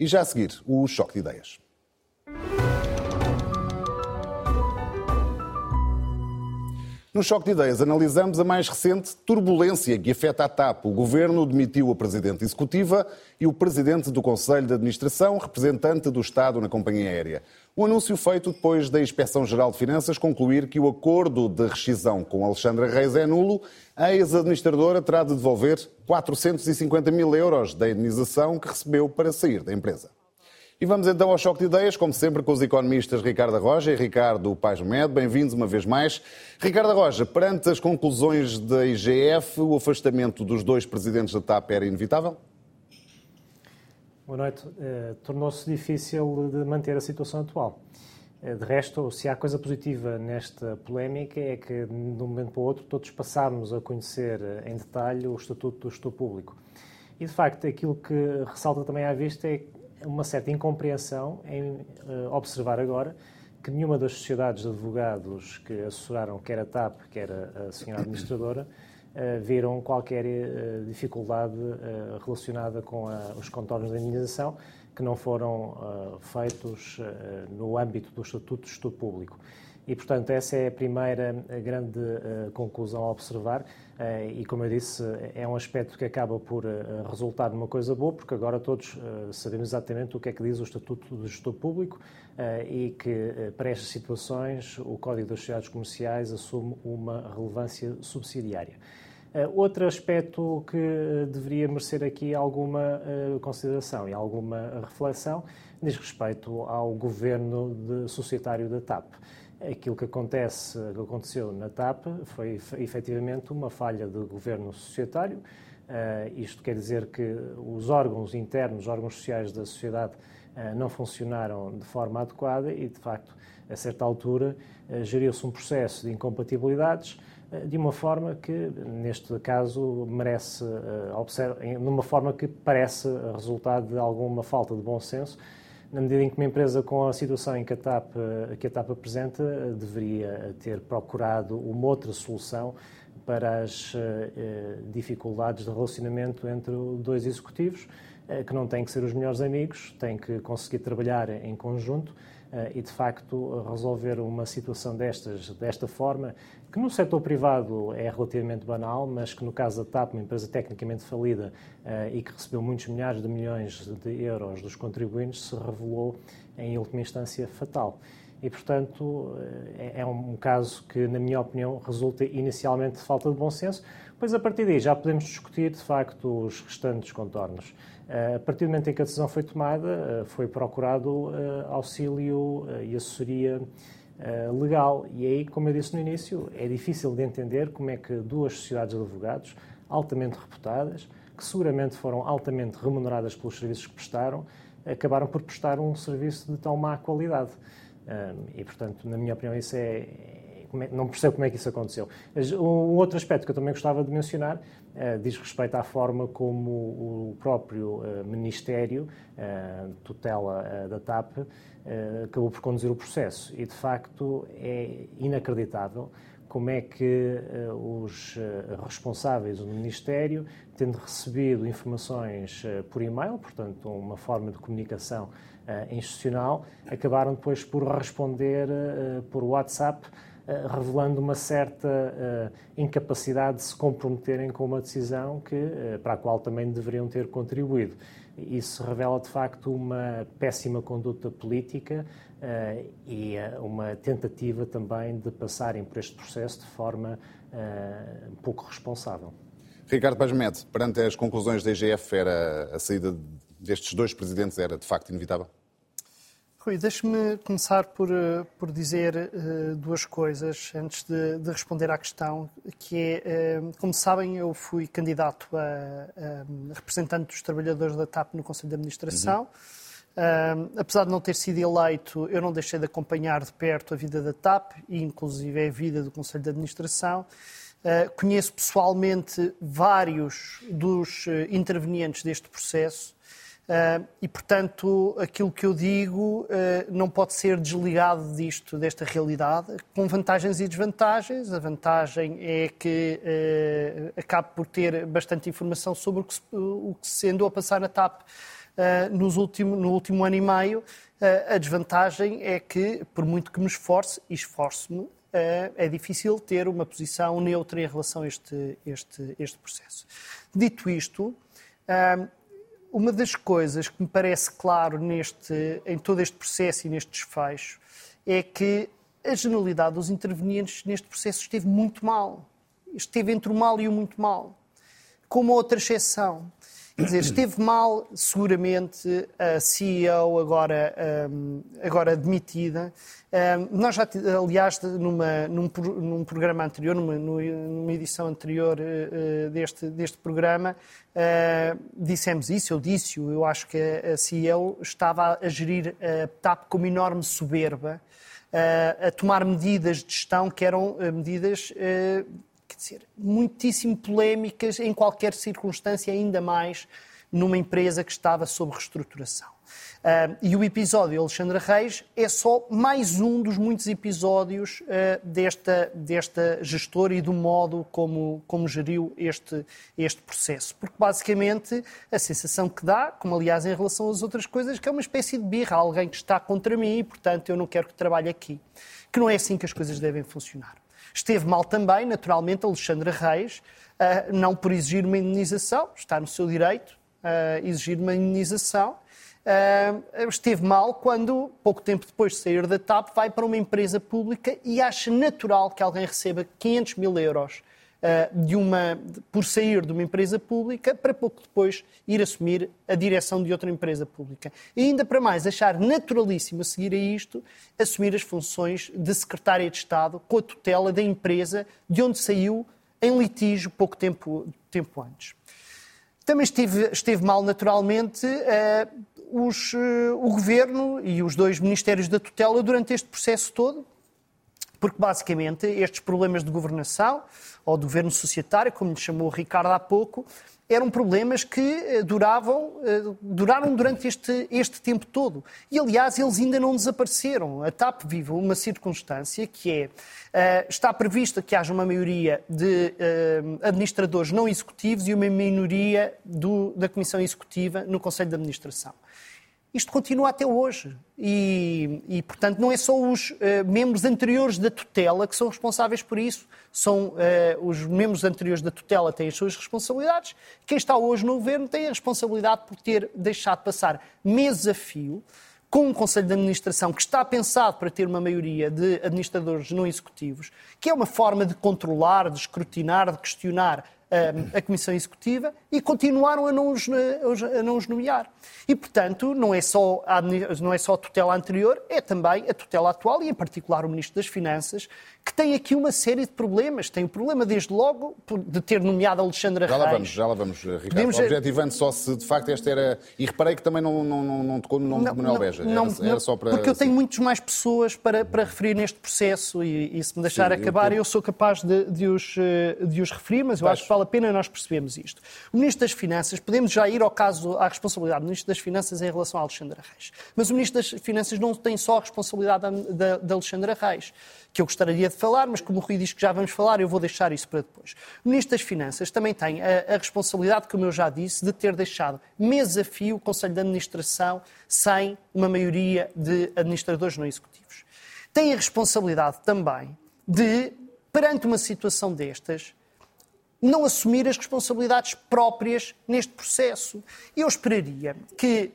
E já a seguir, o choque de ideias. No Choque de Ideias analisamos a mais recente turbulência que afeta a TAP. O governo demitiu a presidente executiva e o presidente do Conselho de Administração, representante do Estado na companhia aérea. O anúncio feito depois da Inspeção-Geral de Finanças concluir que o acordo de rescisão com Alexandra Reis é nulo, a ex-administradora terá de devolver 450 mil euros da indenização que recebeu para sair da empresa. E vamos então ao choque de ideias, como sempre, com os economistas Ricardo Roja e Ricardo Paz Med. Bem-vindos uma vez mais. Ricardo Roja, perante as conclusões da IGF, o afastamento dos dois presidentes da TAP era inevitável? Boa noite. Eh, Tornou-se difícil de manter a situação atual. Eh, de resto, se há coisa positiva nesta polémica é que, de um momento para o outro, todos passámos a conhecer eh, em detalhe o Estatuto do Gestor Público. E, de facto, aquilo que ressalta também à vista é uma certa incompreensão em uh, observar agora que nenhuma das sociedades de advogados que assessoraram quer a TAP, quer a, a senhora administradora, uh, viram qualquer uh, dificuldade relacionada com a, os contornos da indenização que não foram feitos no âmbito do Estatuto de Estudo Público. E, portanto, essa é a primeira grande conclusão a observar eh, e, como eu disse, é um aspecto que acaba por eh, resultar numa coisa boa, porque agora todos sabemos exatamente o que é que diz o Estatuto do Gestor Público e que, para estas situações, o Código das Sociedades Comerciais assume uma relevância subsidiária. Outro aspecto que deveria merecer aqui alguma consideração e alguma reflexão diz respeito ao governo de societário da TAP. Aquilo que, acontece, que aconteceu na TAP foi efetivamente uma falha de governo societário. Uh, isto quer dizer que os órgãos internos, os órgãos sociais da sociedade, uh, não funcionaram de forma adequada e, de facto, a certa altura, uh, geriu-se um processo de incompatibilidades de uma forma que, neste caso, merece, numa forma que parece resultado de alguma falta de bom senso na medida em que uma empresa com a situação em que a TAP, que a TAP apresenta deveria ter procurado uma outra solução para as uh, dificuldades de relacionamento entre dois executivos, que não têm que ser os melhores amigos, têm que conseguir trabalhar em conjunto uh, e, de facto, resolver uma situação destas, desta forma que no setor privado é relativamente banal, mas que no caso da TAP, uma empresa tecnicamente falida uh, e que recebeu muitos milhares de milhões de euros dos contribuintes, se revelou em última instância fatal. E, portanto, eh, é, é um caso que, na minha opinião, resulta inicialmente de falta de bom senso, pois a partir daí já podemos discutir, de facto, os restantes contornos. Uh, a partir do momento em que a decisão foi tomada, uh, foi procurado auxílio e assessoria eh, legal. E aí, como eu disse no início, é difícil de entender como é que duas sociedades de advogados, altamente reputadas, que seguramente foram altamente remuneradas pelos serviços que prestaram, acabaram por prestar um serviço de tão má qualidade. e, portanto, na minha opinião, isso é, é, não percebo como é que isso aconteceu. Um outro aspecto que eu também gostava de mencionar uh, diz respeito à forma como o próprio uh, Ministério, uh, tutela da TAP, uh, acabou por conduzir o processo. E, de facto, é inacreditável como é que uh, os uh, responsáveis do Ministério, tendo recebido informações por e-mail, portanto, uma forma de comunicação institucional, acabaram depois por responder por WhatsApp revelando uma certa incapacidade de se comprometerem com uma decisão que, para a qual também deveriam ter contribuído. Isso revela, de facto, uma péssima conduta política e uma tentativa também de passarem por este processo de forma pouco responsável. Ricardo Pazmet, perante as conclusões da IGF, era a saída destes dois presidentes era de facto inevitável? Rui, deixe-me começar por, eh, por dizer uh, duas coisas antes de, de, responder à questão, que é, uh, como sabem, eu fui candidato a, a, representante dos trabalhadores da TAP no Conselho de Administração. Uhum. Uh, apesar de não ter sido eleito, eu não deixei de acompanhar de perto a vida da TAP e, inclusive, a vida do Conselho de Administração. conheço pessoalmente vários dos intervenientes deste processo e, portanto, aquilo que eu digo uh, não pode ser desligado disto, desta realidade, com vantagens e desvantagens. A vantagem é que uh, acabo por ter bastante informação sobre o que, se, o que se andou a passar na TAP nos último, no último ano e meio. a desvantagem é que, por muito que me esforce, e esforço-me, é difícil ter uma posição neutra em relação a este, este, este processo. Dito isto, uma das coisas que me parece claro neste, em todo este processo e neste desfecho é que a generalidade dos intervenientes neste processo esteve muito mal. Esteve entre o mal e o muito mal. Com uma outra exceção. Quer dizer, esteve mal, seguramente, a CEO agora, um, agora demitida. Um, nós já, aliás, numa, num, num programa anterior, numa, numa edição anterior uh, deste, deste programa, uh, dissemos isso, eu disse eu acho que a CEO estava a gerir a TAP com uma enorme soberba, a tomar medidas de gestão que eram medidas quer dizer, muitíssimo polémicas em qualquer circunstância, ainda mais numa empresa que estava sob reestruturação. Uh, e o episódio de Alexandra Reis é só mais um dos muitos episódios uh, desta, desta gestora e do modo como, como geriu este, este processo. Porque, basicamente, a sensação que dá, como aliás em relação às outras coisas, que é uma espécie de birra, alguém que está contra mim e, portanto, eu não quero que trabalhe aqui. Que não é assim que as coisas devem funcionar. Esteve mal também, naturalmente, Alexandra Reis, uh, não por exigir uma indenização, está no seu direito a exigir uma indenização. Uh, esteve mal quando, pouco tempo depois de sair da TAP, vai para uma empresa pública e acha natural que alguém receba 500 mil euros uh, de uma, por sair de uma empresa pública para pouco depois ir assumir a direção de outra empresa pública. E ainda para mais, achar naturalíssimo a seguir a isto, assumir as funções de secretária de Estado com a tutela da empresa de onde saiu em litígio pouco tempo, tempo antes. Também esteve, esteve mal, naturalmente, uh, os, uh, o governo e os dois ministérios da tutela durante este processo todo, porque basicamente estes problemas de governação, ou de governo societário, como lhe chamou o Ricardo há pouco, eram problemas que eh, duravam, eh, duraram durante este, este tempo todo. E, aliás, eles ainda não desapareceram. A TAP vive uma circunstância que é, eh, está prevista que haja uma maioria de administradores não executivos e uma minoria do, da Comissão Executiva no Conselho de Administração. Isto continua até hoje. E, e portanto, não é só os uh, membros anteriores da tutela que são responsáveis por isso. São uh, os membros anteriores da tutela têm as suas responsabilidades. Quem está hoje no governo tem a responsabilidade por ter deixado passar meses a fio com um Conselho de Administração que está pensado para ter uma maioria de administradores não executivos, que é uma forma de controlar, de escrutinar, de questionar a Comissão Executiva e continuaram a não os, a não os nomear. E, portanto, não é, só a, não é só a tutela anterior, é também a tutela atual e, em particular, o Ministro das Finanças, que tem aqui uma série de problemas. Tem o problema, desde logo, de ter nomeado Alexandra já Reis. Lá vamos, já lá vamos, Ricardo. Podemos... Objetivando só se, de facto, esta era... E reparei que também não, não, não, não tocou no nome não, de Manuel Beja. Não, era, era, só para... Porque eu tenho muitas mais pessoas para, para referir neste processo e, e se me deixar Sim, acabar, eu, eu, sou capaz de, de, os, eh, de os referir, mas eu acho que vale a pena nós percebemos isto. O Ministro das Finanças, podemos já ir ao caso, à responsabilidade do Ministro das Finanças em relação a Alexandra Reis. Mas o Ministro das Finanças não tem só a responsabilidade da, da Alexandra Reis que eu gostaria de falar, mas como o Rui diz que já vamos falar, eu vou deixar isso para depois. O Ministro das Finanças também tem a, a responsabilidade, como eu já disse, de ter deixado mês a fio o Conselho de Administração sem uma maioria de administradores não executivos. Tem a responsabilidade também de, perante uma situação destas, não assumir as responsabilidades próprias neste processo. Eu esperaria que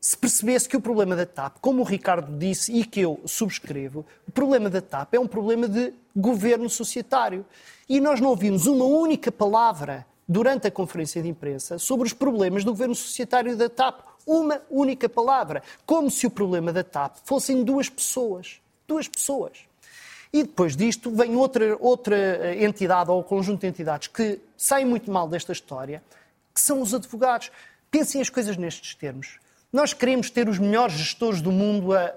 se percebesse que o problema da TAP, como o Ricardo disse e que eu subscrevo, o problema da TAP é um problema de governo societário. E nós não ouvimos uma única palavra durante a conferência de imprensa sobre os problemas do governo societário da TAP. Uma única palavra. Como se o problema da TAP fossem duas pessoas. Duas pessoas. E depois disto vem outra, outra entidade ou conjunto de entidades que saem muito mal desta história, que são os advogados. Pensem as coisas nestes termos. Nós queremos ter os melhores gestores do mundo a, a,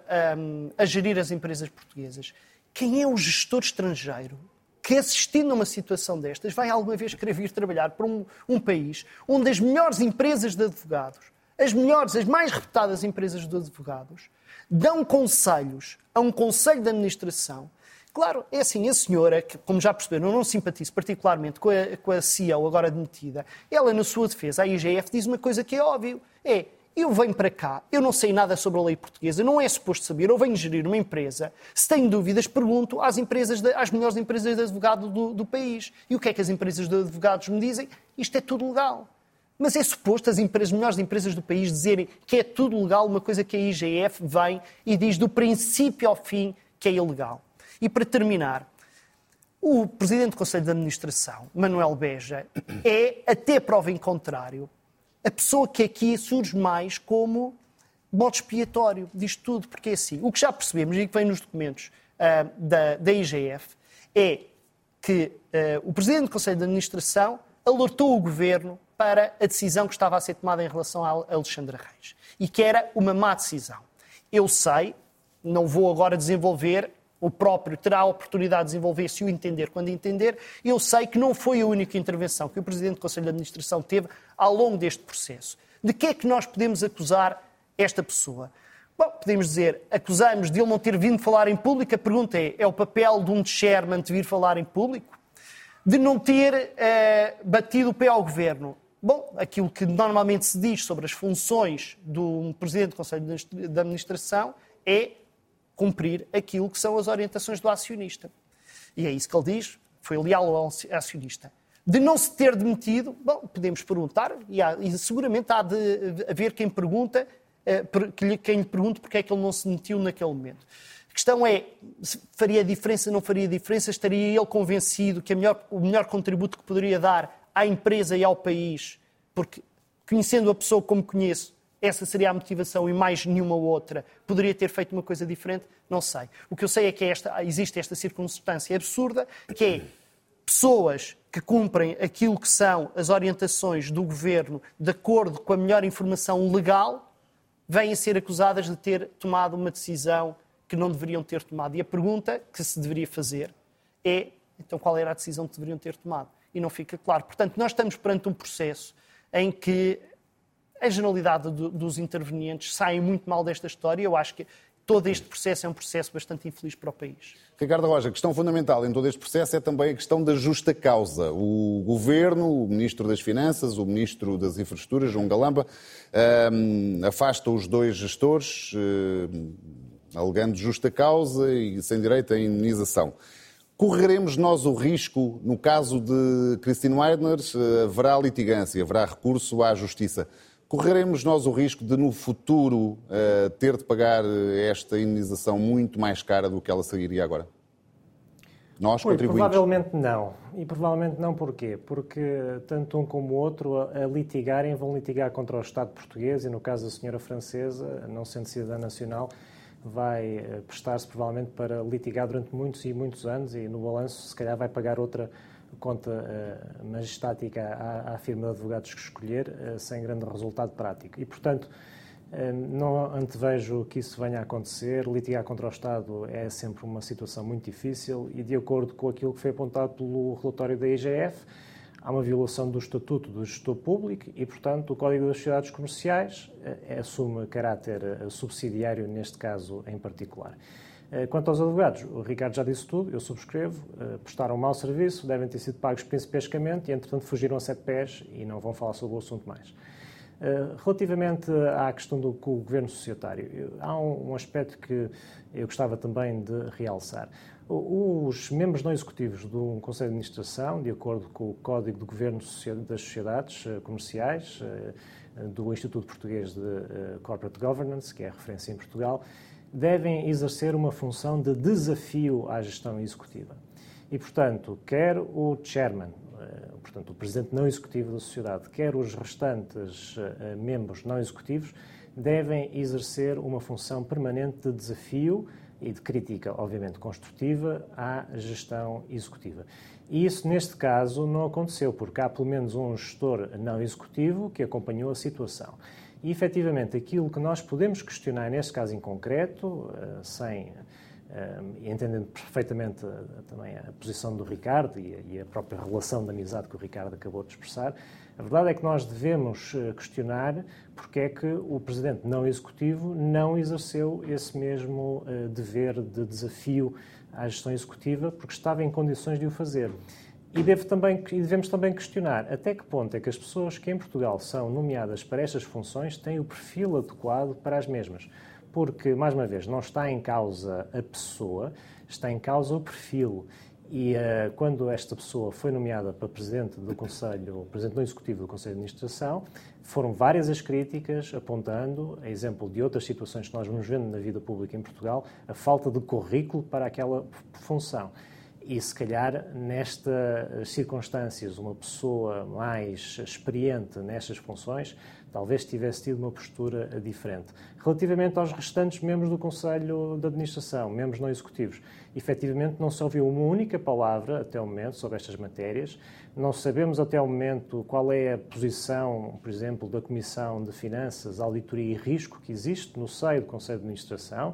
a gerir as empresas portuguesas. Quem é o gestor estrangeiro que, assistindo a uma situação destas, vai alguma vez querer vir trabalhar para um, um país onde as melhores empresas de advogados, as melhores, as mais reputadas empresas de advogados, dão conselhos a um conselho de administração Claro, é assim, a senhora, que, como já perceberam, não simpatizo particularmente com a, com a CEO agora demitida, ela, na sua defesa, a IGF, diz uma coisa que é óbvio. É, eu venho para cá, eu não sei nada sobre a lei portuguesa, não é suposto saber, eu venho gerir uma empresa, se tenho dúvidas, pergunto às, empresas de, às melhores empresas de advogado do, do país. E o que é que as empresas de advogados me dizem? Isto é tudo legal. Mas é suposto as empresas, melhores empresas do país dizerem que é tudo legal, uma coisa que a IGF vem e diz do princípio ao fim que é ilegal. E para terminar, o Presidente do Conselho de Administração, Manuel Beja, é, até prova em contrário, a pessoa que aqui surge mais como modo expiatório disto tudo, porque é assim, o que já percebemos e que vem nos documentos uh, da, da IGF é que uh, o Presidente do Conselho de Administração alertou o Governo para a decisão que estava a ser tomada em relação a Alexandre Reis e que era uma má decisão. Eu sei, não vou agora desenvolver o próprio terá a oportunidade de desenvolver se o entender quando entender. Eu sei que não foi a única intervenção que o Presidente do Conselho de Administração teve ao longo deste processo. De que é que nós podemos acusar esta pessoa? Bom, podemos dizer, acusamos de ele não ter vindo falar em público. A pergunta é, é o papel de um chairman de vir falar em público? De não ter eh, batido o pé ao Governo? Bom, aquilo que normalmente se diz sobre as funções do Presidente do Conselho de Administração é cumprir aquilo que são as orientações do acionista. E é isso que ele diz, foi leal ao acionista. De não se ter demitido, bom, podemos perguntar, e, há, e seguramente há de haver quem pergunta, eh, quem lhe pergunte porque é que ele não se demitiu naquele momento. A questão é, faria diferença, não faria diferença? Estaria ele convencido que melhor, o melhor contributo que poderia dar à empresa e ao país, porque conhecendo a pessoa como conheço, essa seria a motivação e mais nenhuma outra. Poderia ter feito uma coisa diferente? Não sei. O que eu sei é que esta, existe esta circunstância absurda, que é pessoas que cumprem aquilo que são as orientações do governo de acordo com a melhor informação legal, vêm a ser acusadas de ter tomado uma decisão que não deveriam ter tomado. E a pergunta que se deveria fazer é: então qual era a decisão que deveriam ter tomado? E não fica claro. Portanto, nós estamos perante um processo em que a generalidade do, dos intervenientes saem muito mal desta história. Eu acho que todo este processo é um processo bastante infeliz para o país. Ricardo Roja, a questão fundamental em todo este processo é também a questão da justa causa. O Governo, o Ministro das Finanças, o Ministro das Infraestruturas, João Galamba, um, afasta os dois gestores, um, alegando justa causa e sem direito à indenização. Correremos nós o risco, no caso de Christine Weidner, haverá litigância, haverá recurso à Justiça correremos nós o risco de, no futuro, uh, ter de pagar eh, esta indenização muito mais cara do que ela sairia agora? Nós, pois, contribuintes? Provavelmente não. E provavelmente não porquê? Porque tanto um como o outro, a, a litigarem, vão litigar contra o Estado português e, no caso da senhora francesa, não sendo cidadã nacional, vai eh, prestar-se provavelmente para litigar durante muitos e muitos anos e, no balanço, se calhar vai pagar outra conta uh, majestática à, à, firma de advogados que escolher, uh, sem grande resultado prático. E, portanto, uh, não antevejo que isso venha a acontecer. Litigar contra o Estado é sempre uma situação muito difícil e, de acordo com aquilo que foi apontado pelo relatório da IGF, há uma violação do Estatuto do Gestor Público e, portanto, o Código das Sociedades Comerciais assume caráter subsidiário, neste caso em particular. Eh, quanto aos advogados, o Ricardo já disse tudo, eu subscrevo, eh, prestaram um mau serviço, devem ter sido pagos principescamente e, entretanto, fugiram a sete pés e não vão falar sobre o assunto mais. Eh, relativamente à questão do, governo societário, há um, aspecto que eu gostava também de realçar. Os membros não executivos do Conselho de Administração, de acordo com o Código de Governo das Sociedades Comerciais, do Instituto Português de Corporate Governance, que é a referência em Portugal, devem exercer uma função de desafio à gestão executiva. E, portanto, quer o chairman, eh, portanto, o presidente não executivo da sociedade, quer os restantes eh, membros não executivos, devem exercer uma função permanente de desafio e de crítica, obviamente, construtiva à gestão executiva. E isso, neste caso, não aconteceu, porque há pelo menos um gestor não executivo que acompanhou a situação. E, efetivamente, aquilo que nós podemos questionar neste caso em concreto, eh, sem eh, entendendo perfeitamente eh, também a posição do Ricardo e a própria relação de amizade que o Ricardo acabou de expressar, a verdade é que nós devemos questionar porque é que o Presidente não Executivo não exerceu esse mesmo dever de desafio à gestão executiva, porque estava em condições de o fazer. E, também, e devemos também questionar até que ponto é que as pessoas que em Portugal são nomeadas para estas funções têm o perfil adequado para as mesmas. Porque, mais uma vez, não está em causa a pessoa, está em causa o perfil. E uh, quando esta pessoa foi nomeada para presidente do Conselho, presidente do Executivo do Conselho de Administração, foram várias as críticas apontando, a exemplo de outras situações que nós vamos vendo na vida pública em Portugal, a falta de currículo para aquela função. E se calhar nestas circunstâncias, uma pessoa mais experiente nestas funções talvez tivesse tido uma postura diferente. Relativamente aos restantes membros do Conselho de Administração, membros não executivos, efetivamente não se ouviu uma única palavra até o momento sobre estas matérias. Não sabemos até o momento qual é a posição, por exemplo, da Comissão de Finanças, Auditoria e Risco que existe no seio do Conselho de Administração,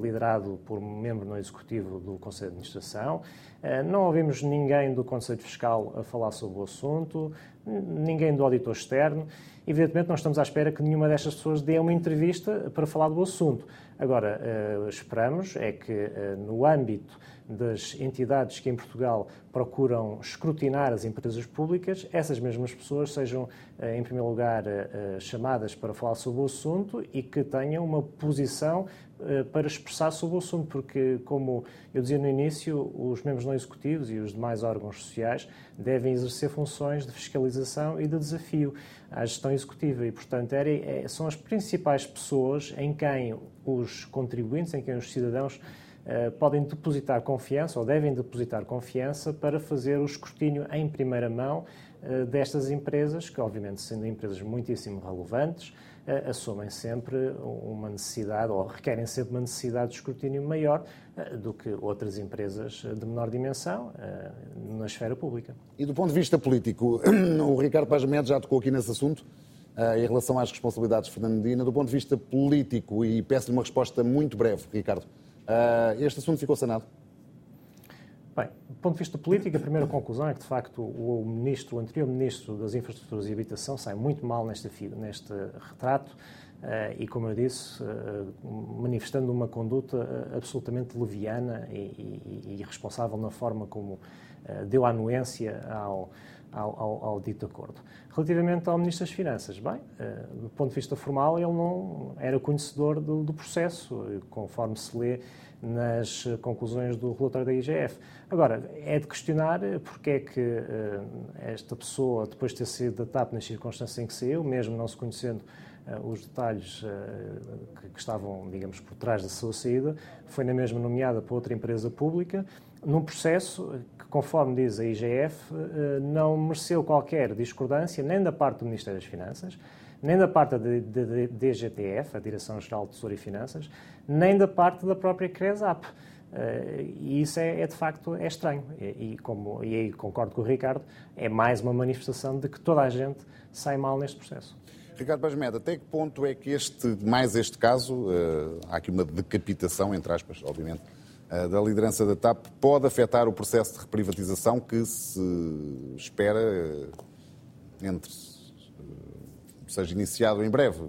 liderado por um membro não executivo do Conselho de Administração. Uh, não ouvimos ninguém do Conselho Fiscal a falar sobre o assunto, ninguém do auditor externo. Evidentemente, não estamos à espera que nenhuma destas pessoas dê uma entrevista para falar do assunto. Agora, uh, esperamos é que, uh, no âmbito das entidades que em Portugal procuram escrutinar as empresas públicas, essas mesmas pessoas sejam, uh, em primeiro lugar, chamadas para falar sobre o assunto e que tenham uma posição para expressar sobre o assunto, porque, como eu dizia no início, os membros não executivos e os demais órgãos sociais devem exercer funções de fiscalização e de desafio à gestão executiva. E, portanto, é, são as principais pessoas em quem os contribuintes, em quem os cidadãos uh, podem depositar confiança ou devem depositar confiança para fazer o escrutínio em primeira mão uh, destas empresas, que, obviamente, sendo empresas muitíssimo relevantes, assumem sempre uma necessidade ou requerem sempre uma necessidade de escrutínio maior do que outras empresas de menor dimensão na esfera pública. E do ponto de vista político, o Ricardo Paz Mendes já tocou aqui nesse assunto. Uh, em relação às responsabilidades de Fernando Medina, do ponto de vista político, e peço-lhe uma resposta muito breve, Ricardo. Este assunto ficou sanado? Bem, do ponto de vista político, a primeira conclusão é que, de facto, o, ministro, o anterior ministro das Infraestruturas e Habitação sai muito mal neste, neste retrato uh, e, como eu disse, manifestando uma conduta absolutamente leviana e, irresponsável na forma como deu anuência ao, ao, ao, ao, dito acordo. Relativamente ao Ministro das Finanças, bem, do ponto de vista formal, ele não era conhecedor do, do, processo, conforme se lê nas conclusões do relatório da IGF. Agora, é de questionar porque é que uh, esta pessoa, depois de ter sido da TAP nas circunstâncias em que saiu, mesmo não se conhecendo uh, os detalhes que, que estavam, digamos, por trás da sua saída, foi na mesma nomeada para outra empresa pública, num processo conforme diz a IGF, eh, não mereceu qualquer discordância nem da parte do Ministério das Finanças, nem da parte da DGTF, a Direção-Geral de Tesouro e Finanças, nem da parte da própria CRESAP. Eh, e isso é, é, de facto é estranho. E, e, como, e aí concordo com o Ricardo, é mais uma manifestação de que toda a gente sai mal neste processo. Ricardo Basmeda, até que ponto é que este, mais este caso, uh, há aqui uma decapitação, entre aspas, obviamente, eh, da liderança da TAP pode afetar o processo de reprivatização que se espera entre seja iniciado em breve,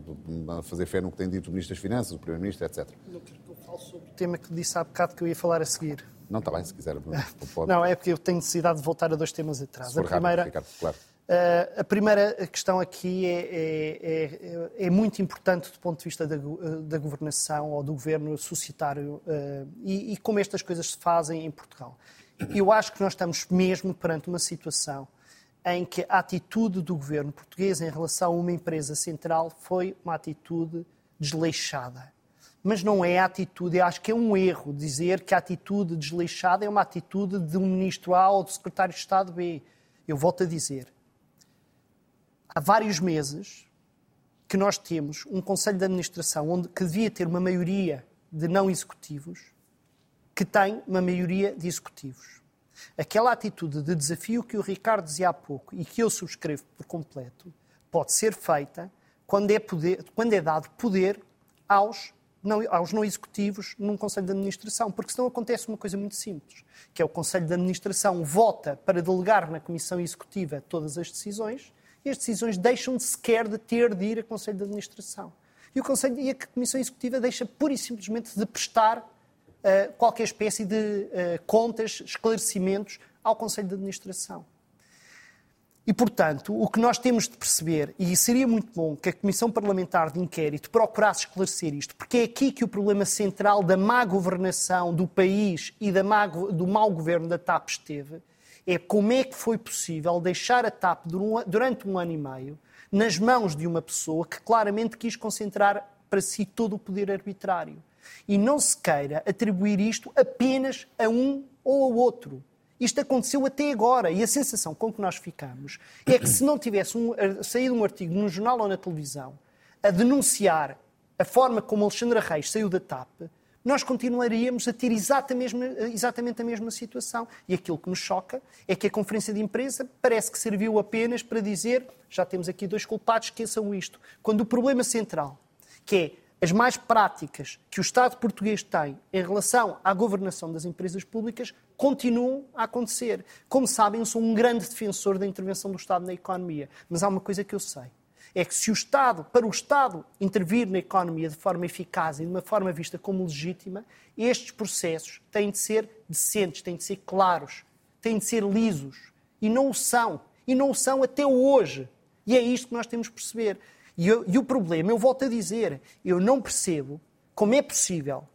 a fazer fé no que tem dito o Ministro das Finanças, o Primeiro-Ministro, etc. Não quero que eu fale sobre o tema que disse há bocado que eu ia falar a seguir. Não, está bem, se quiser. Pode. Não, é porque eu tenho necessidade de voltar a dois temas atrás. A primeira, rápido, claro. Uh, a primeira questão aqui é, é, é, é, muito importante do ponto de vista da, da governação ou do governo societário uh, e, e, como estas coisas se fazem em Portugal. Eu acho que nós estamos mesmo perante uma situação em que a atitude do governo português em relação a uma empresa central foi uma atitude desleixada. Mas não é a atitude, eu acho que é um erro dizer que a atitude desleixada é uma atitude de um ministro A ou do secretário de Estado B. Eu volto a dizer, há vários meses que nós temos um Conselho de Administração onde, que devia ter uma maioria de não executivos, que tem uma maioria de executivos. Aquela atitude de desafio que o Ricardo dizia há pouco e que eu subscrevo por completo, pode ser feita quando é, poder, quando é dado poder aos não, aos não executivos num Conselho de Administração, porque senão acontece uma coisa muito simples, que é o Conselho de Administração vota para delegar na Comissão Executiva todas as decisões e as decisões deixam de sequer de ter de ir a Conselho de Administração. E, o Conselho, e a Comissão Executiva deixa pura e simplesmente de prestar qualquer espécie de uh, contas, esclarecimentos ao Conselho de Administração. E, portanto, o que nós temos de perceber, e seria muito bom que a Comissão Parlamentar de Inquérito procurasse esclarecer isto, porque é aqui que o problema central da má governação do país e má, do mau governo da TAP esteve, é como é que foi possível deixar a TAP durante um ano e meio nas mãos de uma pessoa que claramente quis concentrar para si todo o poder arbitrário. E não se queira atribuir isto apenas a um ou ao outro. Isto aconteceu até agora e a sensação com que nós ficamos é que se não tivesse um, saído um artigo no jornal ou na televisão a denunciar a forma como Alexandra Reis saiu da TAP, nós continuaríamos a ter exatamente, exatamente a mesma situação. E aquilo que me choca é que a conferência de imprensa parece que serviu apenas para dizer já temos aqui dois culpados, esqueçam isto. Quando o problema central, que é as mais práticas que o Estado português tem em relação à governação das empresas públicas continuam a acontecer. Como sabem, eu sou um grande defensor da intervenção do Estado na economia, mas há uma coisa que eu sei. É que se o Estado, para o Estado intervir na economia de forma eficaz e de uma forma vista como legítima, estes processos têm de ser decentes, têm de ser claros, têm de ser lisos. E não o são. E não o são até hoje. E é isto que nós temos de perceber. E, eu, e o problema, eu volto a dizer, eu não percebo como é possível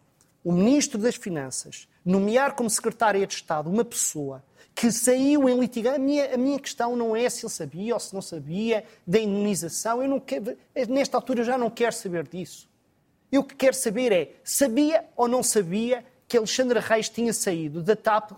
o Ministro das Finanças nomear como secretária de Estado uma pessoa que saiu em litigação. A minha, a minha questão não é se ele sabia ou se não sabia da indenização. Eu não quero, nesta altura já não quero saber disso. Eu o que quero saber é, sabia ou não sabia que Alexandre Reis tinha saído da TAP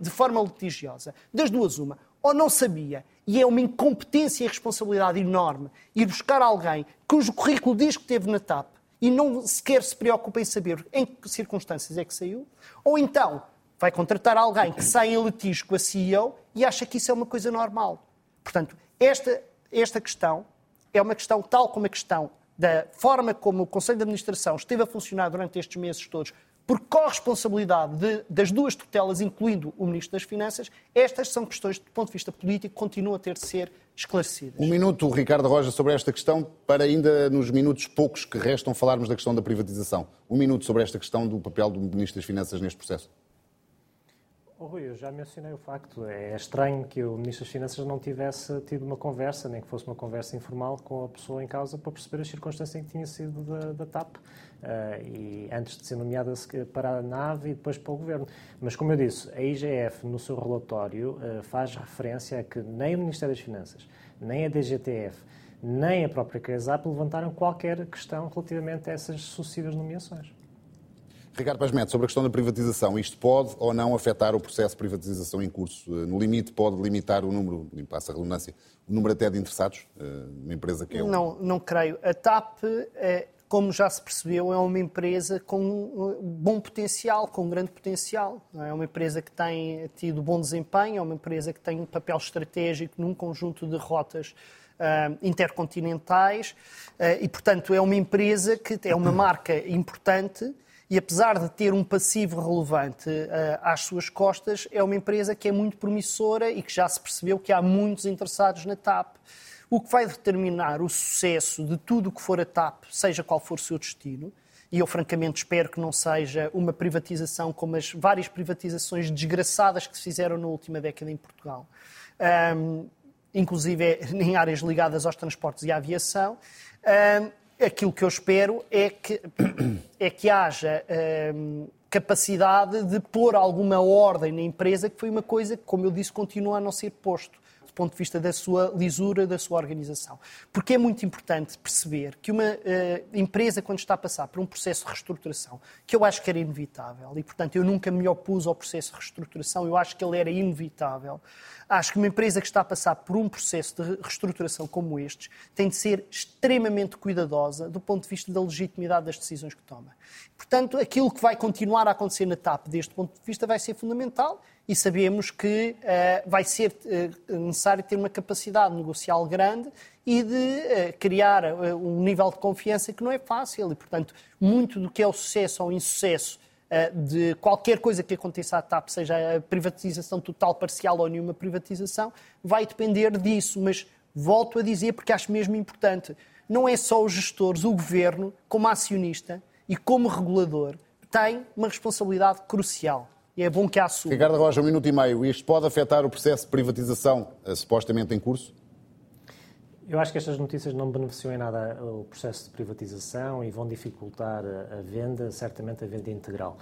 de forma litigiosa? Das duas, uma. Ou não sabia e é uma incompetência e responsabilidade enorme ir buscar alguém cujo currículo diz que teve na TAP e não sequer se preocupa em saber em que circunstâncias é que saiu, ou então vai contratar alguém que sai em litígio com a CEO e acha que isso é uma coisa normal. Portanto, esta, esta questão é uma questão tal como a questão da forma como o Conselho de Administração esteve a funcionar durante estes meses todos, por corresponsabilidade de, das duas tutelas, incluindo o Ministro das Finanças, estas são questões, do ponto de vista político, que continuam a ter de ser esclarecidas. Um minuto, Ricardo Roja, sobre esta questão, para ainda nos minutos poucos que restam falarmos da questão da privatização. Um minuto sobre esta questão do papel do Ministro das Finanças neste processo. Oh, Rui, eu já mencionei o facto. É estranho que o Ministro das Finanças não tivesse tido uma conversa, nem que fosse uma conversa informal com a pessoa em causa para perceber as circunstâncias em que tinha sido da, da TAP. Uh, e antes de ser nomeada para a nave e depois para o governo. Mas, como eu disse, a IGF, no seu relatório, uh, faz referência a que nem o Ministério das Finanças, nem a DGTF, nem a própria CRESAP levantaram qualquer questão relativamente a essas sucessivas nomeações. Ricardo Pasmet, sobre a questão da privatização, isto pode ou não afetar o processo de privatização em curso? Eh, no limite, pode limitar o número, passa a redundância, o número até de interessados? Uma empresa que é. Não, não creio. A TAP é, como já se percebeu, é uma empresa com bom potencial, com grande potencial. É uma empresa que tem tido bom desempenho, é uma empresa que tem um papel estratégico num conjunto de rotas intercontinentais e, portanto, é uma empresa que é uma marca importante e, apesar de ter um passivo relevante uh, às suas costas, é uma empresa que é muito promissora e que já se percebeu que há muitos interessados na TAP. O que vai determinar o sucesso de tudo o que for a TAP, seja qual for o seu destino, e eu francamente espero que não seja uma privatização como as várias privatizações desgraçadas que se fizeram na última década em Portugal, um, inclusive em áreas ligadas aos transportes e à aviação. Um, aquilo que eu espero é que, é que haja um, capacidade de pôr alguma ordem na empresa, que foi uma coisa que, como eu disse, continua a não ser posto do ponto de vista da sua lisura, da sua organização. Porque é muito importante perceber que uma uh, empresa, quando está a passar por um processo de reestruturação, que eu acho que era inevitável, e portanto eu nunca me opus ao processo de reestruturação, eu acho que ele era inevitável, acho que uma empresa que está a passar por um processo de reestruturação como este tem de ser extremamente cuidadosa do ponto de vista da legitimidade das decisões que toma. Portanto, aquilo que vai continuar a acontecer na TAP deste ponto de vista vai ser fundamental e sabemos que uh, vai ser uh, necessário ter uma capacidade negocial grande e de uh, criar um nível de confiança que não é fácil. E, portanto, muito do que é o sucesso ou insucesso de qualquer coisa que aconteça à TAP, seja a privatização total, parcial ou nenhuma privatização, vai depender disso. Mas volto a dizer, porque acho mesmo importante, não é só os gestores, o governo, como acionista e como regulador, tem uma responsabilidade crucial e é bom que a assuma. Ricardo Rocha, um minuto e meio. Isto pode afetar o processo de privatização uh, supostamente em curso? Eu acho que estas notícias não beneficiam em nada o processo de privatização e vão dificultar a venda, certamente a venda integral.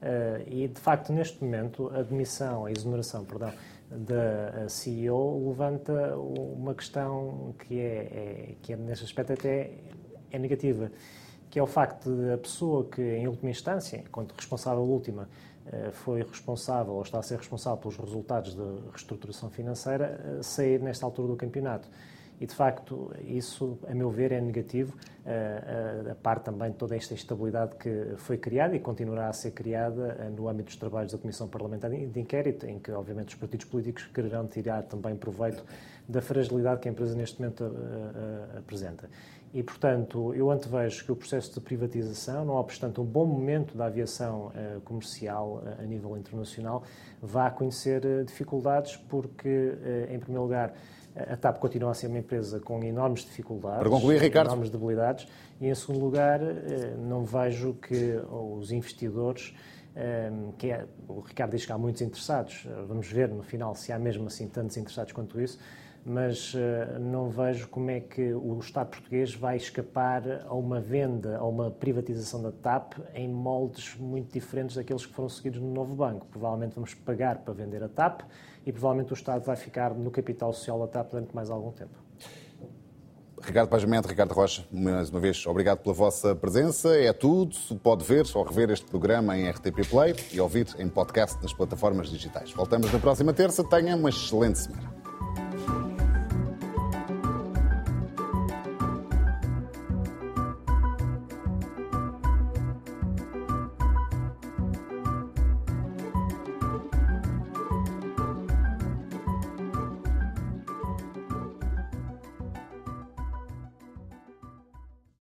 Uh, e, de facto, neste momento, a demissão, a exoneração, perdão, da CEO levanta uma questão que é, é, que é nesse aspecto até é negativa, que é o facto de a pessoa que, em última instância, enquanto responsável última, uh, foi responsável ou está a ser responsável pelos resultados da reestruturação financeira, uh, sair nesta altura do campeonato. E, de facto, isso, a meu ver, é negativo, a, a, a parte também de toda esta estabilidade que foi criada e continuará a ser criada eh, no âmbito dos trabalhos da Comissão Parlamentar de Inquérito, em que, obviamente, os partidos políticos quererão tirar também proveito da fragilidade que a empresa neste momento eh, apresenta. E, portanto, eu antevejo que o processo de privatização, não obstante um bom momento da aviação uh, comercial a nível internacional, vá conhecer uh, dificuldades, porque, em primeiro lugar, a TAP continua a ser uma empresa com enormes dificuldades, Para concluir, Ricardo. enormes debilidades, e em segundo lugar, eh, não vejo que os investidores, que é, o Ricardo diz que há muitos interessados, eh, vamos ver no final se há mesmo assim tantos interessados quanto isso, mas não vejo como é que o Estado português vai escapar a uma venda, a uma privatização da TAP em moldes muito diferentes daqueles que foram seguidos no novo banco. Provavelmente vamos pagar para vender a TAP e provavelmente o Estado vai ficar no capital social da TAP durante mais algum tempo. Ricardo Pajamento, Ricardo Rocha, mais uma vez, obrigado pela vossa presença. É tudo. Pode ver ou rever este programa em RTP Play e ouvir em podcast nas plataformas digitais. Voltamos na próxima terça. Tenha uma excelente semana.